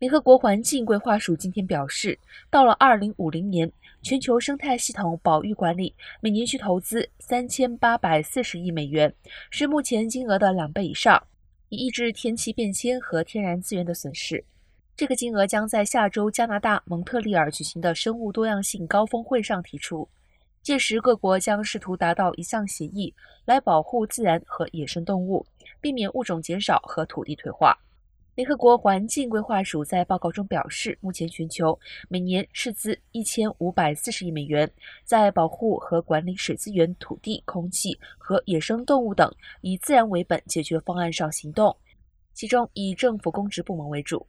联合国环境规划署今天表示，到了二零五零年，全球生态系统保育管理每年需投资三千八百四十亿美元，是目前金额的两倍以上，以抑制天气变迁和天然资源的损失。这个金额将在下周加拿大蒙特利尔举行的生物多样性高峰会上提出，届时各国将试图达到一项协议，来保护自然和野生动物，避免物种减少和土地退化。联合国环境规划署在报告中表示，目前全球每年斥资一千五百四十亿美元，在保护和管理水资源、土地、空气和野生动物等以自然为本解决方案上行动，其中以政府公职部门为主。